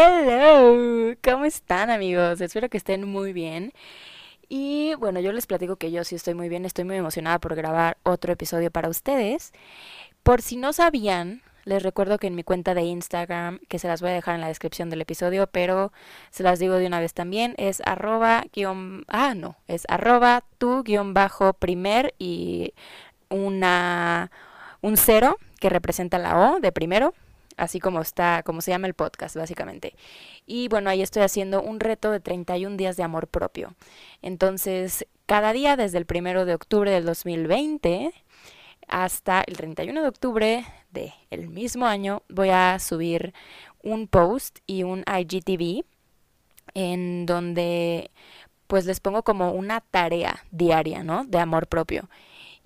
Hello, ¿cómo están amigos? Espero que estén muy bien. Y bueno, yo les platico que yo sí estoy muy bien, estoy muy emocionada por grabar otro episodio para ustedes. Por si no sabían, les recuerdo que en mi cuenta de Instagram, que se las voy a dejar en la descripción del episodio, pero se las digo de una vez también, es arroba guion, ah no, es arroba tu guion bajo primer y una, un cero que representa la O de primero así como está, como se llama el podcast, básicamente. Y bueno, ahí estoy haciendo un reto de 31 días de amor propio. Entonces, cada día desde el primero de octubre del 2020 hasta el 31 de octubre del mismo año voy a subir un post y un IGTV en donde pues les pongo como una tarea diaria, ¿no? De amor propio.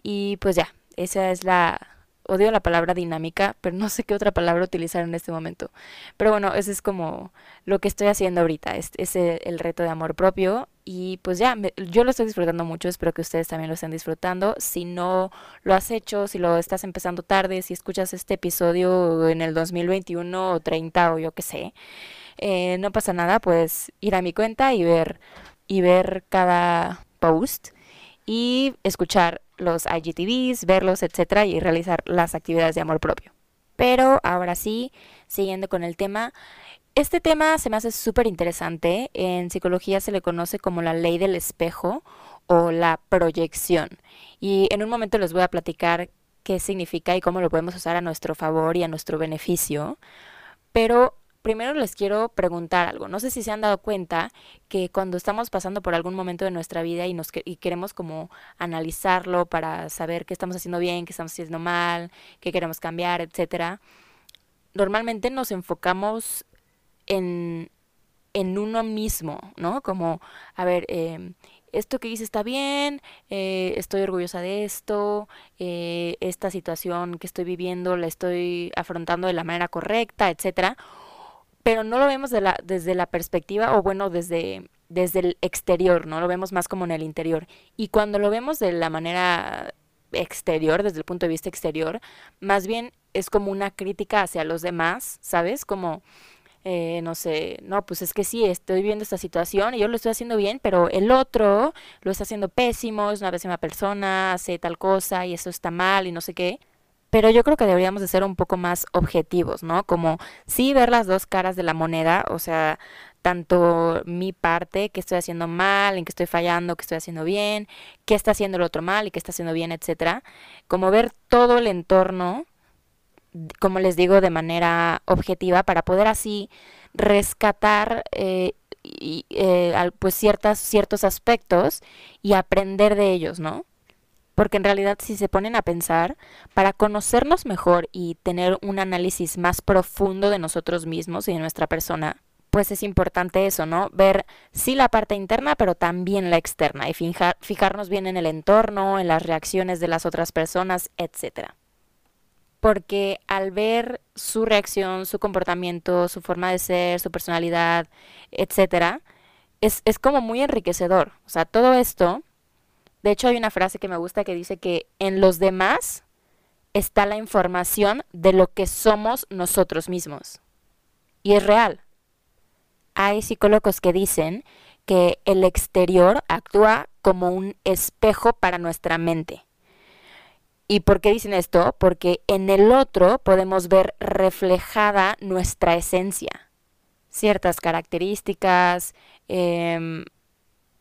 Y pues ya, esa es la, odio la palabra dinámica, pero no sé qué otra palabra utilizar en este momento. Pero bueno, ese es como lo que estoy haciendo ahorita, es, el, reto de amor propio. Y pues ya, yo lo estoy disfrutando mucho, espero que ustedes también lo estén disfrutando. Si no lo has hecho, si lo estás empezando tarde, si escuchas este episodio en el 2021 o 30 o yo qué sé, eh, no pasa nada, pues ir a mi cuenta y ver, y ver cada post y escuchar los IGTVs, verlos, etcétera, y realizar las actividades de amor propio. Pero ahora sí, siguiendo con el tema, este tema se me hace súper interesante. En psicología se le conoce como la ley del espejo o la proyección. Y en un momento les voy a platicar qué significa y cómo lo podemos usar a nuestro favor y a nuestro beneficio. Pero primero les quiero preguntar algo. No sé si se han dado cuenta que cuando estamos pasando por algún momento de nuestra vida y, nos, y queremos como analizarlo para saber qué estamos haciendo bien, qué estamos haciendo mal, qué queremos cambiar, etcétera, normalmente nos enfocamos en, en uno mismo, ¿no? Como, a ver, eh, esto que hice está bien, eh, estoy orgullosa de esto, eh, esta situación que estoy viviendo la estoy afrontando de la manera correcta, etcétera pero no lo vemos de la, desde la perspectiva, o bueno, desde, desde el exterior, ¿no? Lo vemos más como en el interior. Y cuando lo vemos de la manera exterior, desde el punto de vista exterior, más bien es como una crítica hacia los demás, ¿sabes? Como, eh, no sé, no, pues es que sí, estoy viendo esta situación y yo lo estoy haciendo bien, pero el otro lo está haciendo pésimo, es una pésima persona, hace tal cosa y eso está mal y no sé qué pero yo creo que deberíamos de ser un poco más objetivos, ¿no? Como sí ver las dos caras de la moneda, o sea, tanto mi parte, que estoy haciendo mal, en que estoy fallando, que estoy haciendo bien, qué está haciendo el otro mal y qué está haciendo bien, etcétera, como ver todo el entorno, como les digo, de manera objetiva para poder así rescatar eh, eh, pues ciertas, ciertos aspectos y aprender de ellos, ¿no? Porque en realidad si se ponen a pensar, para conocernos mejor y tener un análisis más profundo de nosotros mismos y de nuestra persona, pues es importante eso, ¿no? Ver sí la parte interna, pero también la externa y fijarnos bien en el entorno, en las reacciones de las otras personas, etc. Porque al ver su reacción, su comportamiento, su forma de ser, su personalidad, etc., es, es como muy enriquecedor. O sea, todo esto de hecho, hay una frase que me gusta que dice que en los demás está la información de lo que somos nosotros mismos. Y es real. Hay psicólogos que dicen que el exterior actúa como un espejo para nuestra mente. ¿Y por qué dicen esto? Porque en el otro podemos ver reflejada nuestra esencia, ciertas características, eh,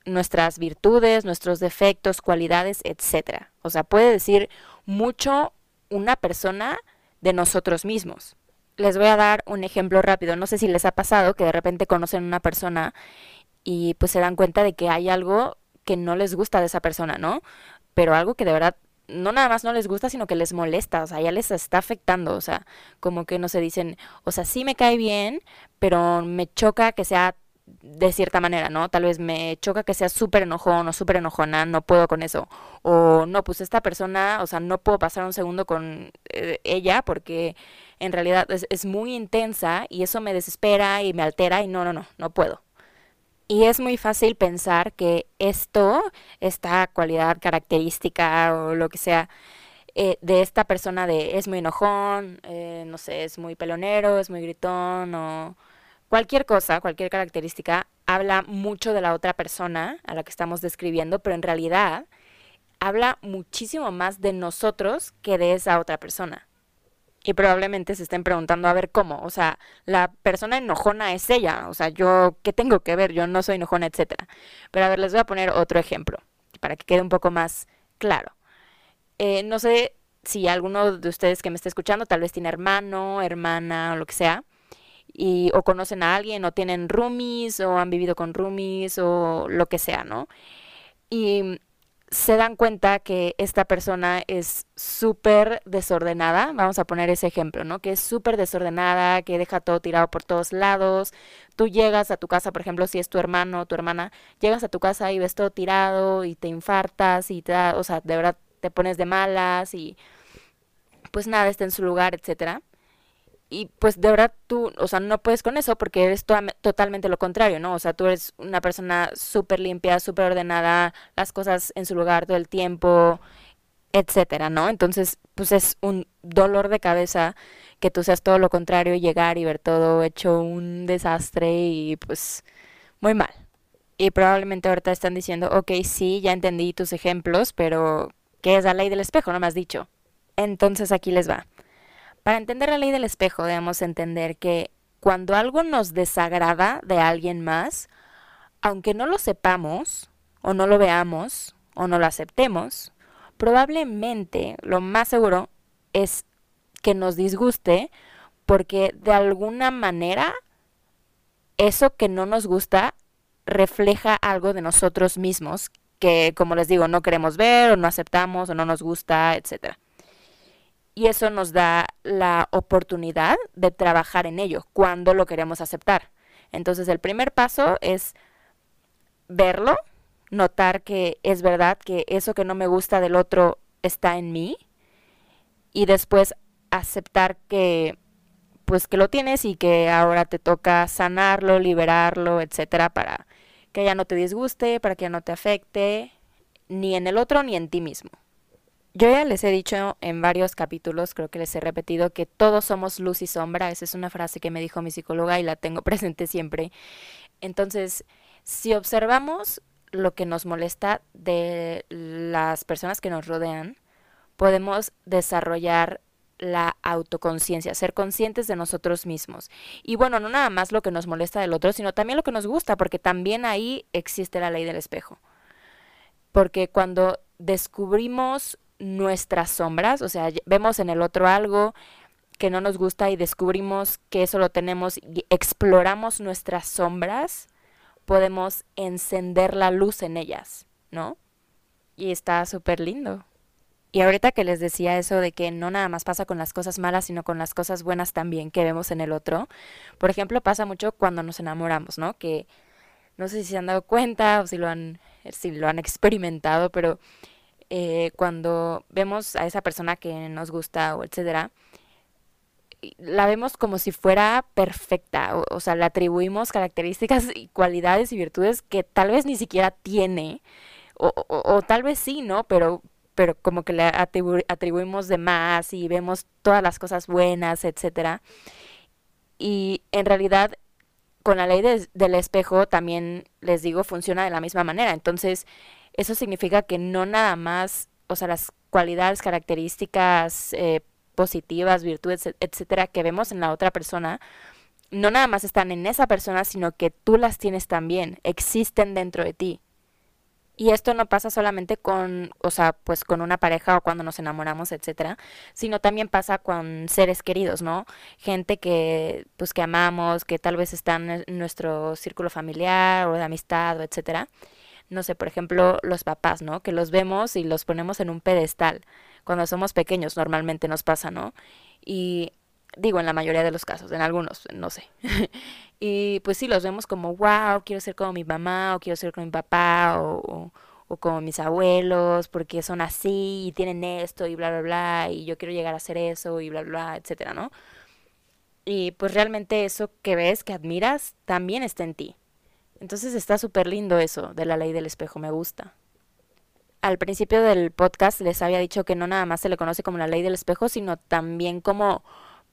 nuestras virtudes, nuestros defectos, cualidades, etcétera. O sea, puede decir mucho una persona de nosotros mismos. Les voy a dar un ejemplo rápido. No sé si les ha pasado que de repente conocen a una persona y pues se dan cuenta de que hay algo que no les gusta de esa persona, ¿no? Pero algo que de verdad no nada más no les gusta, sino que les molesta, o sea, ya les está afectando, o sea, como que no se dicen, o sea, sí me cae bien, pero me choca que sea de cierta manera, ¿no? Tal vez me choca que sea súper enojón o súper enojona, no puedo con eso. O no, pues esta persona, o sea, no puedo pasar un segundo con eh, ella porque en realidad es, muy intensa y eso me desespera y me altera y no, no, no, no puedo. Y es muy fácil pensar que esto, esta cualidad característica o lo que sea, eh, de esta persona de es muy enojón, eh, no sé, es muy pelonero, es muy gritón o cualquier cosa, cualquier característica, habla mucho de la otra persona a la que estamos describiendo, pero en realidad habla muchísimo más de nosotros que de esa otra persona. Y probablemente se estén preguntando a ver cómo, o sea, la persona enojona es ella, o sea, yo, ¿qué tengo que ver? Yo no soy enojona, etcétera. Pero a ver, les voy a poner otro ejemplo, para que quede un poco más claro. Eh, no sé si alguno de ustedes que me está escuchando tal vez tiene hermano, hermana o lo que sea, o conocen a alguien, o tienen roomies, o han vivido con roomies, o lo que sea, ¿no? Y se dan cuenta que esta persona es súper desordenada, vamos a poner ese ejemplo, ¿no? Que es súper desordenada, que deja todo tirado por todos lados. Tú llegas a tu casa, por ejemplo, si es tu hermano o tu hermana, llegas a tu casa y ves todo tirado y te infartas y te da, o sea, de verdad te pones de malas y pues nada está en su lugar, etcétera y pues de verdad tú, o sea, no puedes con eso porque eres totalmente lo contrario, ¿no? O sea, tú eres una persona súper limpia, súper ordenada, las cosas en su lugar todo el tiempo, etcétera, ¿no? Entonces, pues es un dolor de cabeza que tú seas todo lo contrario, llegar y ver todo hecho un desastre y pues muy mal. Y probablemente ahorita están diciendo, ok, sí, ya entendí tus ejemplos, pero ¿qué es la ley del espejo? No me has dicho. Entonces aquí les va. Para entender la ley del espejo debemos entender que cuando algo nos desagrada de alguien más, aunque no lo sepamos, o no lo veamos, o no lo aceptemos, probablemente lo más seguro es que nos disguste porque de alguna manera eso que no nos gusta refleja algo de nosotros mismos que, como les digo, no queremos ver o no aceptamos o no nos gusta, etcétera y eso nos da la oportunidad de trabajar en ello cuando lo queremos aceptar. Entonces el primer paso es verlo, notar que es verdad que eso que no me gusta del otro está en mí y después aceptar que pues que lo tienes y que ahora te toca sanarlo, liberarlo, etcétera, para que ya no te disguste, para que ya no te afecte ni en el otro ni en ti mismo. Yo ya les he dicho en varios capítulos, creo que les he repetido, que todos somos luz y sombra. Esa es una frase que me dijo mi psicóloga y la tengo presente siempre. Entonces, si observamos lo que nos molesta de las personas que nos rodean, podemos desarrollar la autoconciencia, ser conscientes de nosotros mismos. Y bueno, no nada más lo que nos molesta del otro, sino también lo que nos gusta, porque también ahí existe la ley del espejo. Porque cuando descubrimos nuestras sombras, o sea, vemos en el otro algo que no nos gusta y descubrimos que eso lo tenemos y exploramos nuestras sombras, podemos encender la luz en ellas, ¿no? Y está súper lindo. Y ahorita que les decía eso de que no nada más pasa con las cosas malas, sino con las cosas buenas también que vemos en el otro. Por ejemplo, pasa mucho cuando nos enamoramos, ¿no? Que no sé si se han dado cuenta o si lo han, si lo han experimentado, pero eh, cuando vemos a esa persona que nos gusta o etcétera, la vemos como si fuera perfecta, o, sea, le atribuimos características y cualidades y virtudes que tal vez ni siquiera tiene, o, o, tal vez sí, ¿no? Pero, pero como que le atribuimos de más y vemos todas las cosas buenas, etcétera. Y en realidad, con la ley del espejo también les digo, funciona de la misma manera. Entonces, eso significa que no nada más, o sea, las cualidades, características eh, positivas, virtudes, etcétera, que vemos en la otra persona, no nada más están en esa persona, sino que tú las tienes también, existen dentro de ti. Y esto no pasa solamente con, o sea, pues con una pareja o cuando nos enamoramos, etcétera, sino también pasa con seres queridos, ¿no? Gente que, pues que amamos, que tal vez están en nuestro círculo familiar o de amistad etcétera no sé, por ejemplo, los papás, ¿no? Que los vemos y los ponemos en un pedestal. Cuando somos pequeños normalmente nos pasa, ¿no? Y digo, en la mayoría de los casos, en algunos, no sé. y pues sí, los vemos como, wow, quiero ser como mi mamá, o quiero ser como mi papá, o, o, como mis abuelos, porque son así y tienen esto y bla, bla, bla, y yo quiero llegar a hacer eso y bla, bla, bla, etcétera, ¿no? Y pues realmente eso que ves, que admiras, también está en ti. Entonces está súper lindo eso de la ley del espejo, me gusta. Al principio del podcast les había dicho que no nada más se le conoce como la ley del espejo, sino también como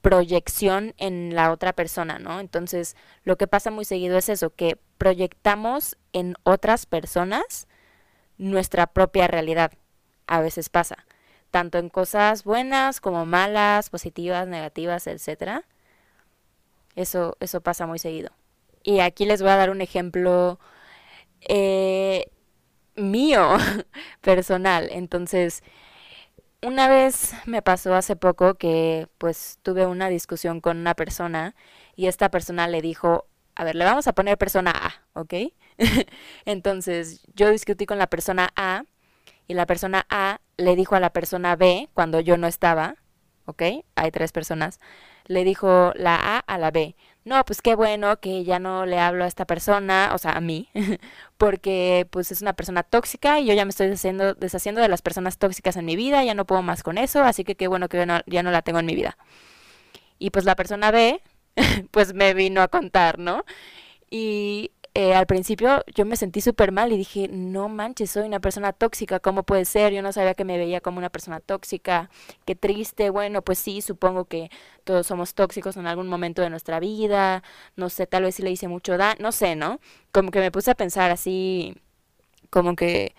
proyección en la otra persona, ¿no? Entonces, lo que pasa muy seguido es eso, que proyectamos en otras personas nuestra propia realidad. A veces pasa, tanto en cosas buenas como malas, positivas, negativas, etcétera. Eso, eso pasa muy seguido. Y aquí les voy a dar un ejemplo eh, mío, personal. Entonces, una vez me pasó hace poco que pues tuve una discusión con una persona y esta persona le dijo, a ver, le vamos a poner persona A, ¿ok? Entonces yo discutí con la persona A y la persona A le dijo a la persona B cuando yo no estaba, ¿ok? Hay tres personas, le dijo la A a la B, no, pues qué bueno que ya no le hablo a esta persona, o sea, a mí, porque pues es una persona tóxica y yo ya me estoy deshaciendo, de las personas tóxicas en mi vida, ya no puedo más con eso, así que qué bueno que ya no la tengo en mi vida. Y pues la persona B, pues me vino a contar, ¿no? Y eh, al principio yo me sentí súper mal y dije, no manches, soy una persona tóxica, ¿cómo puede ser? Yo no sabía que me veía como una persona tóxica, qué triste, bueno, pues sí, supongo que todos somos tóxicos en algún momento de nuestra vida, no sé, tal vez si le hice mucho daño, no sé, ¿no? Como que me puse a pensar así, como que,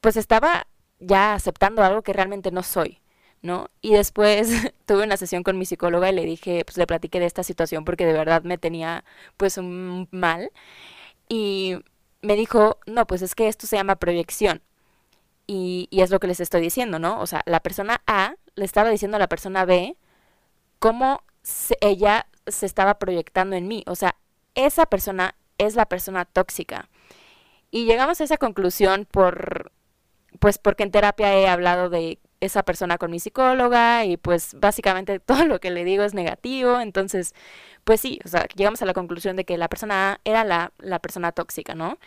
pues estaba ya aceptando algo que realmente no soy. ¿No? Y después tuve una sesión con mi psicóloga y le dije, pues le platiqué de esta situación porque de verdad me tenía pues un mal. Y me dijo, no, pues es que esto se llama proyección. Y, y es lo que les estoy diciendo, ¿no? O sea, la persona A le estaba diciendo a la persona B cómo ella se estaba proyectando en mí. O sea, esa persona es la persona tóxica. Y llegamos a esa conclusión por, pues porque en terapia he hablado de esa persona con mi psicóloga y pues básicamente todo lo que le digo es negativo, entonces pues sí, o sea, llegamos a la conclusión de que la persona era la, la persona tóxica, ¿no?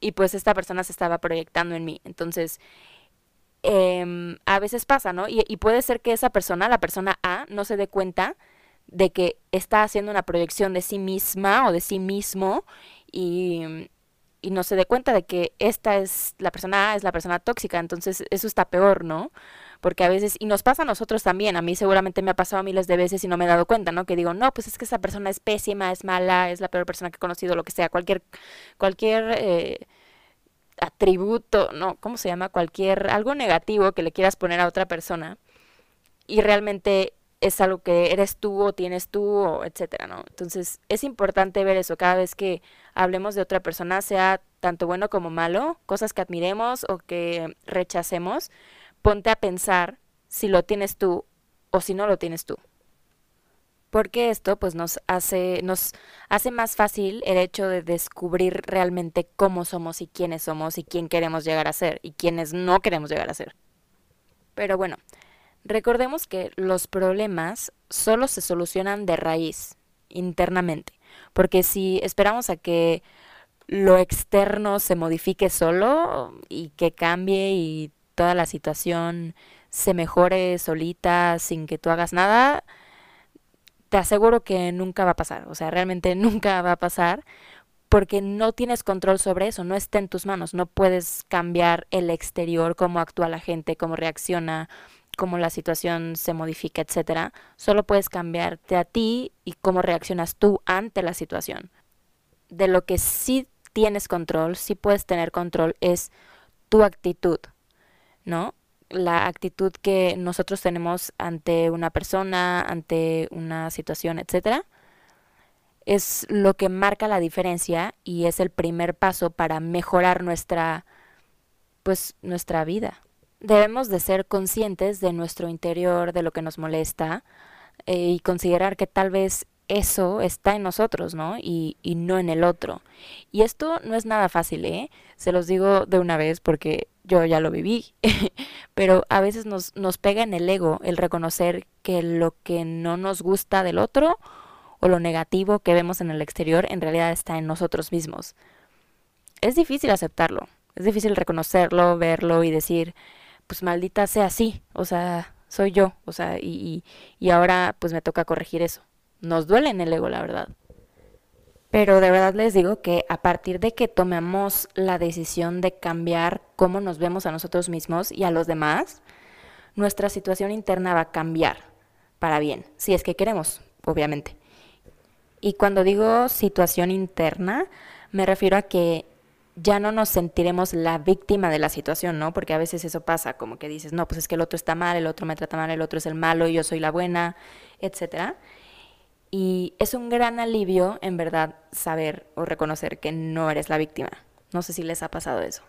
Y pues esta persona se estaba proyectando en mí, entonces eh, a veces pasa, ¿no? Y, y puede ser que esa persona, la persona A, no se dé cuenta de que está haciendo una proyección de sí misma o de sí mismo y y no se dé cuenta de que esta es la persona A, es la persona tóxica, entonces eso está peor, ¿no? Porque a veces, y nos pasa a nosotros también, a mí seguramente me ha pasado miles de veces y no me he dado cuenta, ¿no? Que digo, no, pues es que esa persona es pésima, es mala, es la peor persona que he conocido, lo que sea, cualquier, cualquier eh, atributo, ¿no? ¿Cómo se llama? Cualquier, algo negativo que le quieras poner a otra persona y realmente es algo que eres tú o tienes tú o etcétera, ¿no? Entonces es importante ver eso cada vez que hablemos de otra persona, sea tanto bueno como malo, cosas que admiremos o que rechacemos, ponte a pensar si lo tienes tú o si no lo tienes tú. Porque esto pues nos hace nos hace más fácil el hecho de descubrir realmente cómo somos y quiénes somos y quién queremos llegar a ser y quiénes no queremos llegar a ser. Pero bueno, Recordemos que los problemas solo se solucionan de raíz, internamente, porque si esperamos a que lo externo se modifique solo y que cambie y toda la situación se mejore solita sin que tú hagas nada, te aseguro que nunca va a pasar, o sea, realmente nunca va a pasar porque no tienes control sobre eso, no está en tus manos, no puedes cambiar el exterior, cómo actúa la gente, cómo reacciona, cómo la situación se modifica, etcétera, solo puedes cambiarte a ti y cómo reaccionas tú ante la situación. De lo que sí tienes control, sí puedes tener control, es tu actitud, ¿no? La actitud que nosotros tenemos ante una persona, ante una situación, etcétera, es lo que marca la diferencia y es el primer paso para mejorar nuestra pues nuestra vida debemos de ser conscientes de nuestro interior, de lo que nos molesta eh, y considerar que tal vez eso está en nosotros, ¿no? Y, y no en el otro. Y esto no es nada fácil, ¿eh? Se los digo de una vez porque yo ya lo viví, pero a veces nos, nos pega en el ego el reconocer que lo que no nos gusta del otro o lo negativo que vemos en el exterior en realidad está en nosotros mismos. Es difícil aceptarlo, es difícil reconocerlo, verlo y decir, pues maldita sea así, o sea, soy yo, o sea, y, y, ahora pues me toca corregir eso. Nos duele en el ego, la verdad. Pero de verdad les digo que a partir de que tomemos la decisión de cambiar cómo nos vemos a nosotros mismos y a los demás, nuestra situación interna va a cambiar. para bien, si es que queremos, obviamente. Y cuando digo situación interna, me refiero a que ya no nos sentiremos la víctima de la situación, ¿no? Porque a veces eso pasa, como que dices, no, pues es que el otro está mal, el otro me trata mal, el otro es el malo, yo soy la buena, etcétera. Y es un gran alivio, en verdad, saber o reconocer que no eres la víctima. No sé si les ha pasado eso.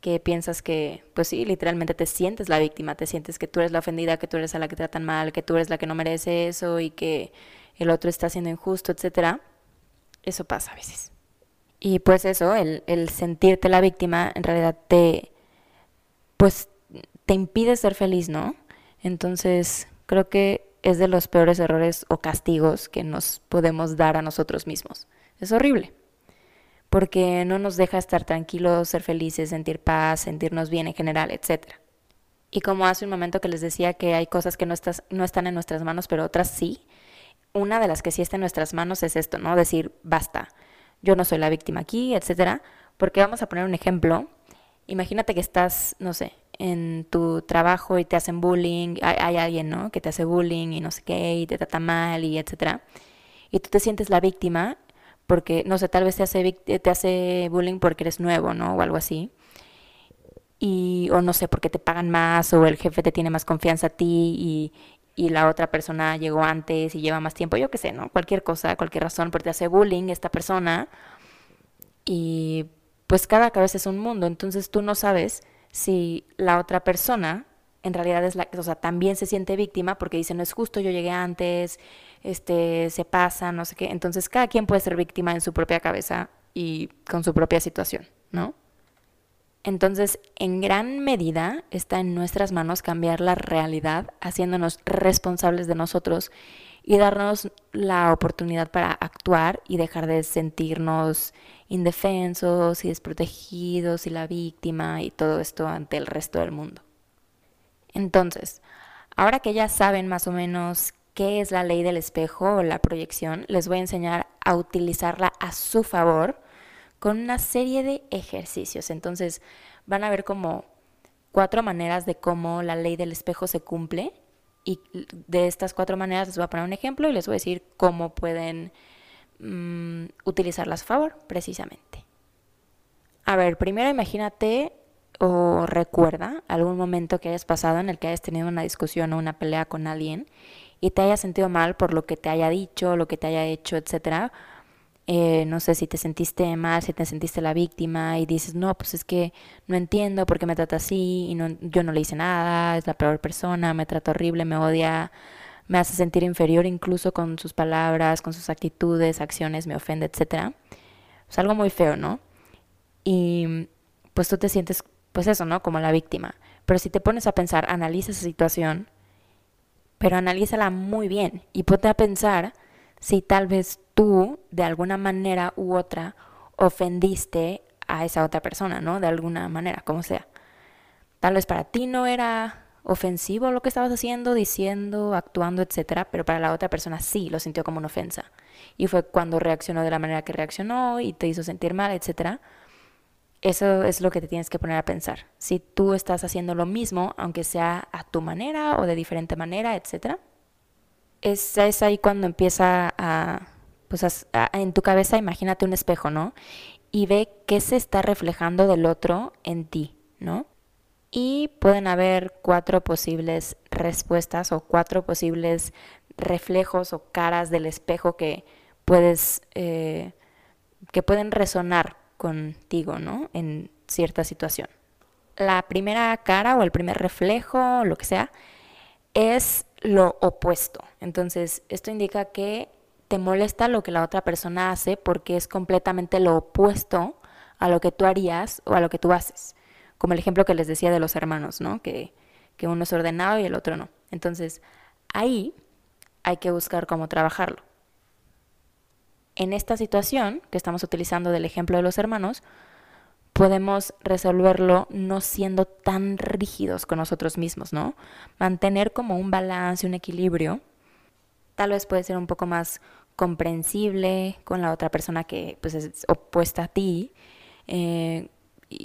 Que piensas que, pues sí, literalmente te sientes la víctima, te sientes que tú eres la ofendida, que tú eres a la que tratan mal, que tú eres la que no merece eso y que el otro está siendo injusto, etcétera. Eso pasa a veces. Y pues eso, el, el sentirte la víctima en realidad te, pues, te impide ser feliz, ¿no? Entonces, creo que es de los peores errores o castigos que nos podemos dar a nosotros mismos. Es horrible, porque no nos deja estar tranquilos, ser felices, sentir paz, sentirnos bien en general, etc. Y como hace un momento que les decía que hay cosas que no, estás, no están en nuestras manos, pero otras sí, una de las que sí está en nuestras manos es esto, ¿no? Decir, basta, yo no soy la víctima aquí, etc. Porque vamos a poner un ejemplo. Imagínate que estás, no sé, en tu trabajo y te hacen bullying, hay, alguien, ¿no? Que te hace bullying y no sé qué, y te trata mal y etcétera. Y tú te sientes la víctima porque, no sé, tal vez te hace, te hace bullying porque eres nuevo, ¿no? O algo así. Y, o no sé, porque te pagan más o el jefe te tiene más confianza a ti y, y la otra persona llegó antes y lleva más tiempo, yo qué sé, ¿no? Cualquier cosa, cualquier razón, porque te hace bullying esta persona. Y pues cada cabeza es un mundo, entonces tú no sabes si la otra persona en realidad es la que, o sea, también se siente víctima porque dice, no es justo, yo llegué antes, este, se pasa, no sé qué. Entonces, cada quien puede ser víctima en su propia cabeza y con su propia situación, ¿no? Entonces, en gran medida está en nuestras manos cambiar la realidad, haciéndonos responsables de nosotros y darnos la oportunidad para actuar y dejar de sentirnos indefensos y desprotegidos y la víctima y todo esto ante el resto del mundo. Entonces, ahora que ya saben más o menos qué es la ley del espejo o la proyección, les voy a enseñar a utilizarla a su favor con una serie de ejercicios. Entonces, van a ver como cuatro maneras de cómo la ley del espejo se cumple y de estas cuatro maneras les voy a poner un ejemplo y les voy a decir cómo pueden Mm, utilizarlas a favor, precisamente. A ver, primero imagínate o recuerda algún momento que hayas pasado en el que hayas tenido una discusión o una pelea con alguien y te hayas sentido mal por lo que te haya dicho, lo que te haya hecho, etcétera. Eh, no sé si te sentiste mal, si te sentiste la víctima y dices, no, pues es que no entiendo por qué me trata así y no, yo no le hice nada, es la peor persona, me trata horrible, me odia, me hace sentir inferior incluso con sus palabras, con sus actitudes, acciones, me ofende, etc. Es algo muy feo, ¿no? Y pues tú te sientes, pues eso, ¿no? Como la víctima. Pero si te pones a pensar, analiza esa situación, pero analízala muy bien y ponte a pensar si tal vez tú, de alguna manera u otra, ofendiste a esa otra persona, ¿no? De alguna manera, como sea. Tal vez para ti no era ofensivo lo que estabas haciendo, diciendo, actuando, etcétera, pero para la otra persona sí lo sintió como una ofensa. Y fue cuando reaccionó de la manera que reaccionó y te hizo sentir mal, etcétera. Eso es lo que te tienes que poner a pensar. Si tú estás haciendo lo mismo, aunque sea a tu manera o de diferente manera, etcétera, es, es ahí cuando empieza a, pues en tu cabeza, imagínate un espejo, ¿no? Y ve qué se está reflejando del otro en ti, ¿no? y pueden haber cuatro posibles respuestas o cuatro posibles reflejos o caras del espejo que puedes eh, que pueden resonar contigo, ¿no? En cierta situación. La primera cara o el primer reflejo, lo que sea, es lo opuesto. Entonces, esto indica que te molesta lo que la otra persona hace porque es completamente lo opuesto a lo que tú harías o a lo que tú haces como el ejemplo que les decía de los hermanos, ¿no? Que, que uno es ordenado y el otro no. Entonces, ahí hay que buscar cómo trabajarlo. En esta situación que estamos utilizando del ejemplo de los hermanos, podemos resolverlo no siendo tan rígidos con nosotros mismos, ¿no? Mantener como un balance, un equilibrio. Tal vez puede ser un poco más comprensible con la otra persona que pues, es opuesta a ti, eh,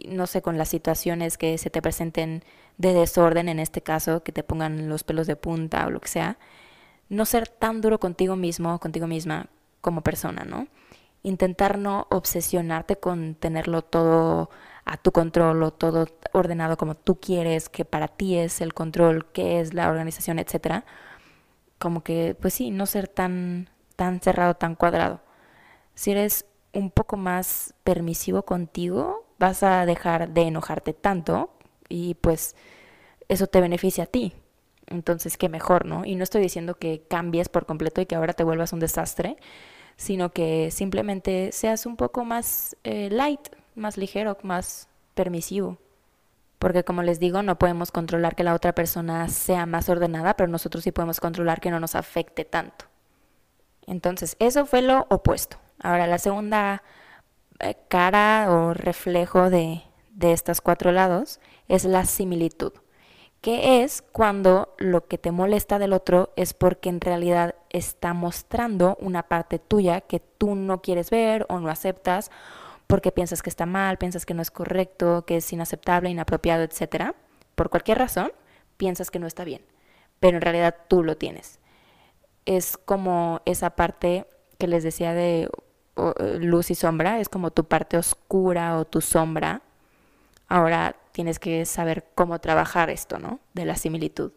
no sé, con las situaciones que se te presenten de desorden, en este caso, que te pongan los pelos de punta o lo que sea, no ser tan duro contigo mismo, contigo misma como persona, ¿no? Intentar no obsesionarte con tenerlo todo a tu control o todo ordenado como tú quieres, que para ti es el control, que es la organización, etcétera. Como que, pues sí, no ser tan, tan cerrado, tan cuadrado. Si eres un poco más permisivo contigo, vas a dejar de enojarte tanto y pues eso te beneficia a ti. Entonces, qué mejor, ¿no? Y no estoy diciendo que cambies por completo y que ahora te vuelvas un desastre, sino que simplemente seas un poco más eh, light, más ligero, más permisivo. Porque como les digo, no podemos controlar que la otra persona sea más ordenada, pero nosotros sí podemos controlar que no nos afecte tanto. Entonces, eso fue lo opuesto. Ahora, la segunda eh, cara o reflejo de, de estos cuatro lados es la similitud, que es cuando lo que te molesta del otro es porque en realidad está mostrando una parte tuya que tú no quieres ver o no aceptas porque piensas que está mal, piensas que no es correcto, que es inaceptable, inapropiado, etc. Por cualquier razón, piensas que no está bien, pero en realidad tú lo tienes. Es como esa parte que les decía de luz y sombra, es como tu parte oscura o tu sombra. Ahora tienes que saber cómo trabajar esto, ¿no? De la similitud.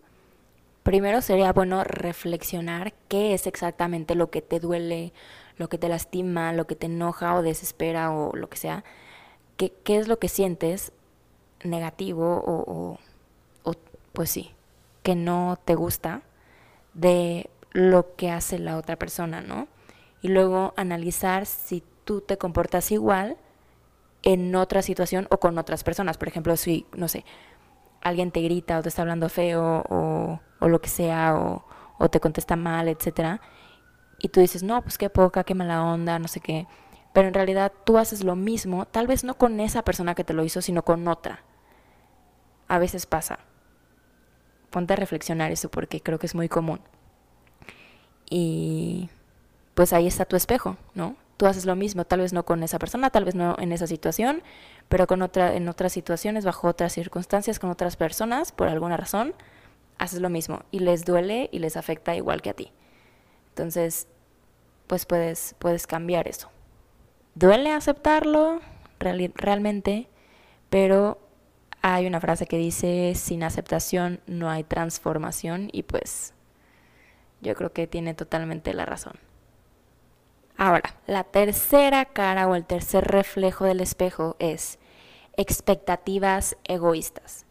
Primero sería bueno reflexionar qué es exactamente lo que te duele, lo que te lastima, lo que te enoja o desespera o lo que sea. ¿Qué, qué es lo que sientes negativo o, o, pues sí, que no te gusta de lo que hace la otra persona, ¿no? Y luego analizar si tú te comportas igual en otra situación o con otras personas. Por ejemplo, si, no sé, alguien te grita o te está hablando feo o, lo que sea o, o te contesta mal, etcétera, y tú dices, no, pues qué poca, qué mala onda, no sé qué. Pero en realidad tú haces lo mismo, tal vez no con esa persona que te lo hizo, sino con otra. A veces pasa. Ponte a reflexionar eso porque creo que es muy común. Y pues ahí está tu espejo, ¿no? Tú haces lo mismo, tal vez no con esa persona, tal vez no en esa situación, pero con otra, en otras situaciones, bajo otras circunstancias, con otras personas, por alguna razón, haces lo mismo y les duele y les afecta igual que a ti. Entonces, pues puedes, puedes cambiar eso. Duele aceptarlo realmente, pero hay una frase que dice, sin aceptación no hay transformación y pues yo creo que tiene totalmente la razón. Ahora, la tercera cara o el tercer reflejo del espejo es expectativas egoístas.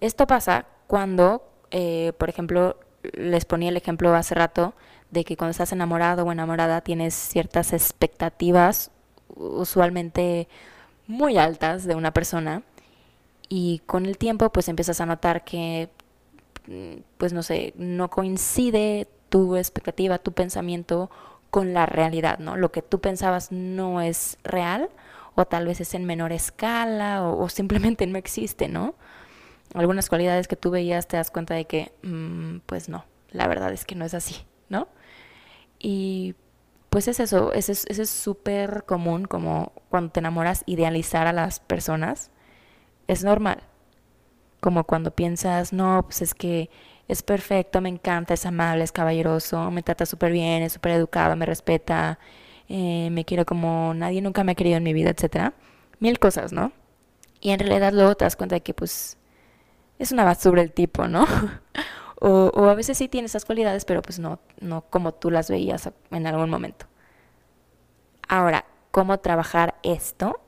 Esto pasa cuando, eh, por ejemplo, les ponía el ejemplo hace rato de que cuando estás enamorado o enamorada tienes ciertas expectativas usualmente muy altas de una persona y con el tiempo pues empiezas a notar que pues no sé, no coincide tu expectativa, tu pensamiento con la realidad, ¿no? Lo que tú pensabas no es real o tal vez es en menor escala o, simplemente no existe, ¿no? Algunas cualidades que tú veías te das cuenta de que, mm, pues no, la verdad es que no es así, ¿no? Y pues es eso, eso es súper común como cuando te enamoras idealizar a las personas. Es normal. Como cuando piensas, no, pues es que es perfecto, me encanta, es amable, es caballeroso, me trata súper bien, es súper educado, me respeta, eh, me quiere como nadie nunca me ha querido en mi vida, etcétera. Mil cosas, ¿no? Y en realidad luego te das cuenta de que pues es una basura el tipo, ¿no? O, o, a veces sí tiene esas cualidades, pero pues no, no como tú las veías en algún momento. Ahora, ¿cómo trabajar esto?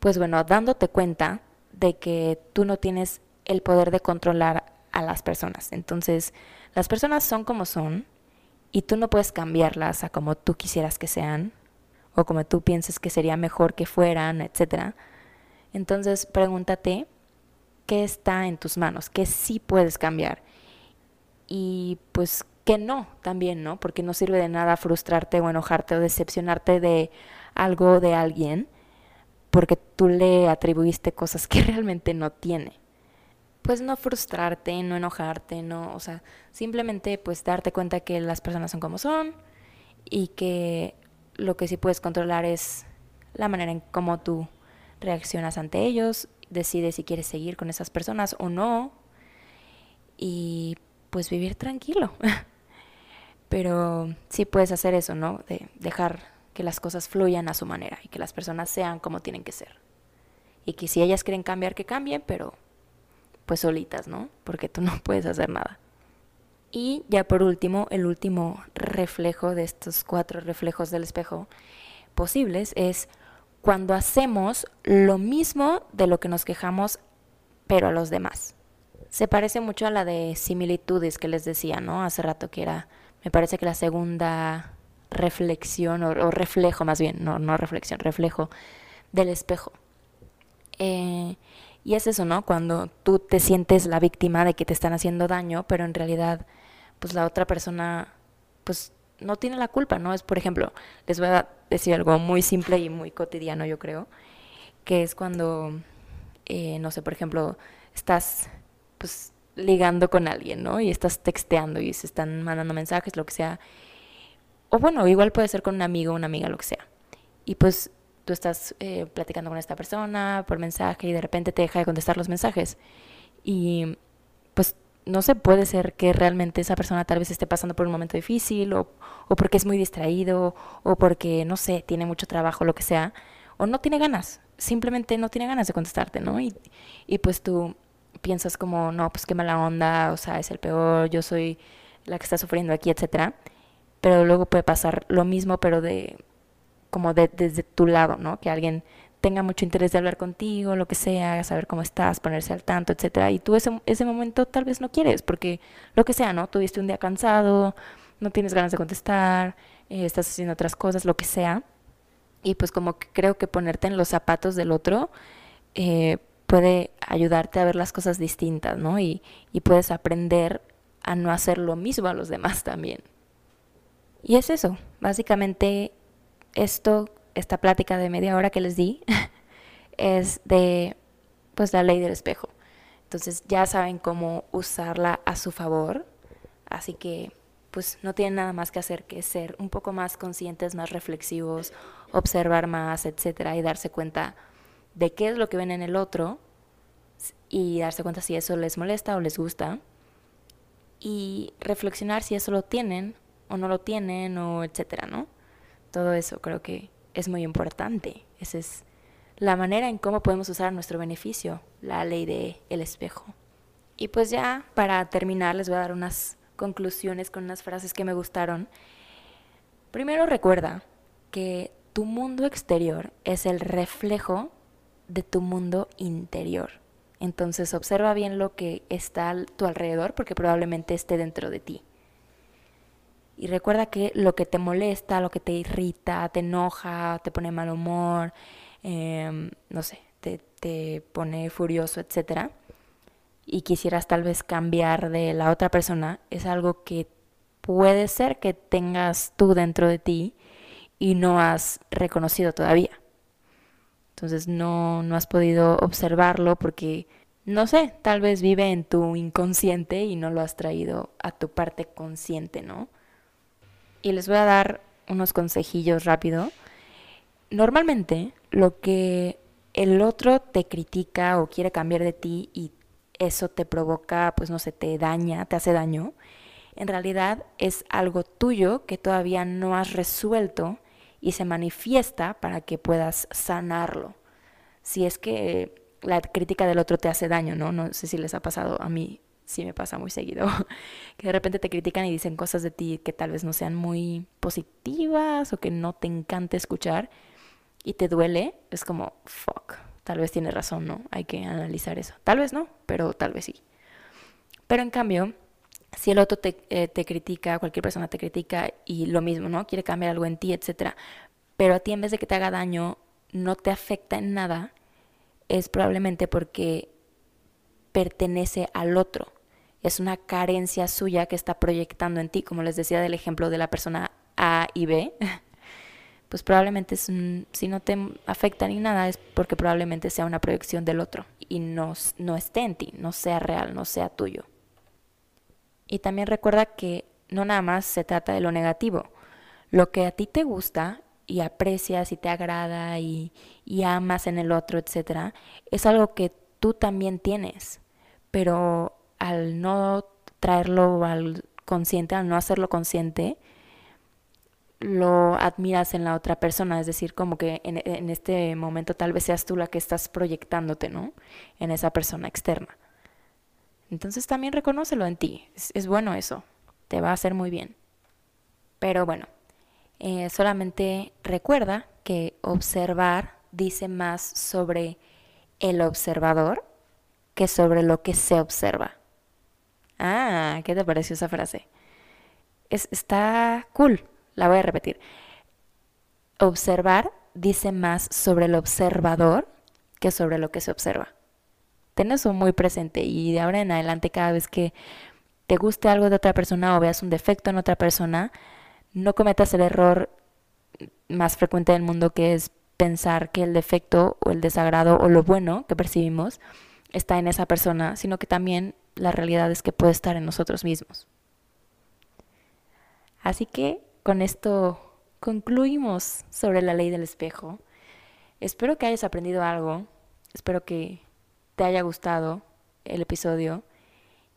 Pues bueno, dándote cuenta de que tú no tienes el poder de controlar a las personas. Entonces, las personas son como son y tú no puedes cambiarlas a como tú quisieras que sean o como tú pienses que sería mejor que fueran, etc. Entonces, pregúntate qué está en tus manos, qué sí puedes cambiar y pues que no también, ¿no? Porque no sirve de nada frustrarte o enojarte o decepcionarte de algo de alguien porque tú le atribuiste cosas que realmente no tiene. Pues no frustrarte, no enojarte, no, o sea, simplemente pues darte cuenta que las personas son como son y que lo que sí puedes controlar es la manera en cómo tú reaccionas ante ellos, decides si quieres seguir con esas personas o no. Y pues vivir tranquilo. Pero sí puedes hacer eso, ¿no? De dejar que las cosas fluyan a su manera y que las personas sean como tienen que ser. Y que si ellas quieren cambiar, que cambien, pero pues solitas, ¿no? Porque tú no puedes hacer nada. Y ya por último, el último reflejo de estos cuatro reflejos del espejo posibles es cuando hacemos lo mismo de lo que nos quejamos, pero a los demás. Se parece mucho a la de similitudes que les decía, ¿no? Hace rato que era, me parece que la segunda reflexión, o, reflejo más bien, no, no reflexión, reflejo del espejo. Eh, y es eso, ¿no? Cuando tú te sientes la víctima de que te están haciendo daño, pero en realidad pues la otra persona pues no tiene la culpa, ¿no? Es, por ejemplo, les voy a decir algo muy simple y muy cotidiano, yo creo, que es cuando, eh, no sé, por ejemplo, estás pues ligando con alguien, ¿no? Y estás texteando y se están mandando mensajes, lo que sea. O bueno, igual puede ser con un amigo, una amiga, lo que sea. Y pues tú estás eh, platicando con esta persona por mensaje y de repente te deja de contestar los mensajes. Y pues no sé, puede ser que realmente esa persona tal vez esté pasando por un momento difícil o, o porque es muy distraído o porque, no sé, tiene mucho trabajo, lo que sea, o no tiene ganas, simplemente no tiene ganas de contestarte, ¿no? Y, y pues tú piensas como, no, pues qué mala onda, o sea, es el peor, yo soy la que está sufriendo aquí, etcétera. Pero luego puede pasar lo mismo, pero de como de, desde tu lado, ¿no? Que alguien tenga mucho interés de hablar contigo, lo que sea, saber cómo estás, ponerse al tanto, etcétera. Y tú ese, ese momento tal vez no quieres, porque lo que sea, ¿no? Tuviste un día cansado, no tienes ganas de contestar, eh, estás haciendo otras cosas, lo que sea. Y pues como que creo que ponerte en los zapatos del otro eh, puede ayudarte a ver las cosas distintas, ¿no? Y, y puedes aprender a no hacer lo mismo a los demás también. Y es eso, básicamente esto esta plática de media hora que les di es de pues la ley del espejo. Entonces ya saben cómo usarla a su favor, así que pues no tienen nada más que hacer que ser un poco más conscientes, más reflexivos, observar más, etcétera, y darse cuenta de qué es lo que ven en el otro y darse cuenta si eso les molesta o les gusta y reflexionar si eso lo tienen o no lo tienen o etcétera, ¿no? Todo eso creo que es muy importante. Esa es la manera en cómo podemos usar nuestro beneficio, la ley del el espejo. Y pues ya para terminar les voy a dar unas conclusiones con unas frases que me gustaron. Primero recuerda que tu mundo exterior es el reflejo de tu mundo interior. Entonces observa bien lo que está a tu alrededor porque probablemente esté dentro de ti. Y recuerda que lo que te molesta, lo que te irrita, te enoja, te pone mal humor, em, no sé, te, te pone furioso, etcétera, y quisieras tal vez cambiar de la otra persona, es algo que puede ser que tengas tú dentro de ti y no has reconocido todavía. Entonces no, no has podido observarlo porque, no sé, tal vez vive en tu inconsciente y no lo has traído a tu parte consciente, ¿no? Y les voy a dar unos consejillos rápido. Normalmente lo que el otro te critica o quiere cambiar de ti y eso te provoca, pues no sé, te daña, te hace daño, en realidad es algo tuyo que todavía no has resuelto y se manifiesta para que puedas sanarlo. Si es que la crítica del otro te hace daño, ¿no? No sé si les ha pasado a mí sí me pasa muy seguido, que de repente te critican y dicen cosas de ti que tal vez no sean muy positivas o que no te encante escuchar y te duele, es como, fuck, tal vez tienes razón, ¿no? Hay que analizar eso. Tal vez no, pero tal vez sí. Pero en cambio, si el otro te, eh, te critica, cualquier persona te critica y lo mismo, ¿no? Quiere cambiar algo en ti, etcétera, pero a ti en vez de que te haga daño, no te afecta en nada, es probablemente porque pertenece al otro. Es una carencia suya que está proyectando en ti, como les decía del ejemplo de la persona A y B. Pues probablemente si no te afecta ni nada es porque probablemente sea una proyección del otro y no, no esté en ti, no sea real, no sea tuyo. Y también recuerda que no nada más se trata de lo negativo. Lo que a ti te gusta y aprecias y te agrada y, y amas en el otro, etcétera, es algo que tú también tienes pero al no traerlo al consciente, al no hacerlo consciente, lo admiras en la otra persona, es decir, como que en, este momento tal vez seas tú la que estás proyectándote, ¿no? En esa persona externa. Entonces también reconócelo en ti, es, bueno eso, te va a hacer muy bien. Pero bueno, eh, solamente recuerda que observar dice más sobre el observador que sobre lo que se observa. Ah, ¿qué te pareció esa frase? Es, está cool, la voy a repetir. Observar dice más sobre el observador que sobre lo que se observa. Ten eso muy presente y de ahora en adelante cada vez que te guste algo de otra persona o veas un defecto en otra persona, no cometas el error más frecuente del mundo que es pensar que el defecto o el desagrado o lo bueno que percibimos está en esa persona, sino que también la realidad es que puede estar en nosotros mismos. Así que con esto concluimos sobre la ley del espejo. Espero que hayas aprendido algo, espero que te haya gustado el episodio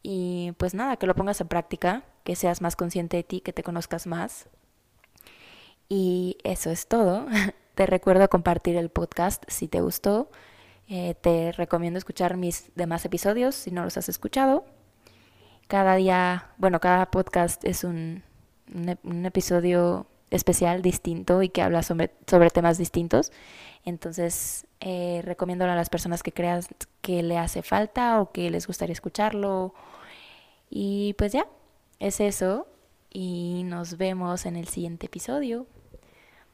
y pues nada, que lo pongas en práctica, que seas más consciente de ti, que te conozcas más. Y eso es todo. Te recuerdo compartir el podcast si te gustó. Eh, te recomiendo escuchar mis demás episodios si no los has escuchado. Cada día, bueno, cada podcast es un, un, episodio especial, distinto y que habla sobre, sobre temas distintos. Entonces, eh, recomiendo a las personas que creas que le hace falta o que les gustaría escucharlo. Y pues ya, es eso. Y nos vemos en el siguiente episodio.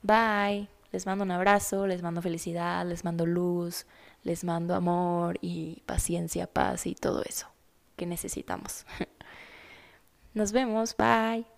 Bye. Les mando un abrazo, les mando felicidad, les mando luz, les mando amor y paciencia, paz y todo eso que necesitamos. Nos vemos, bye.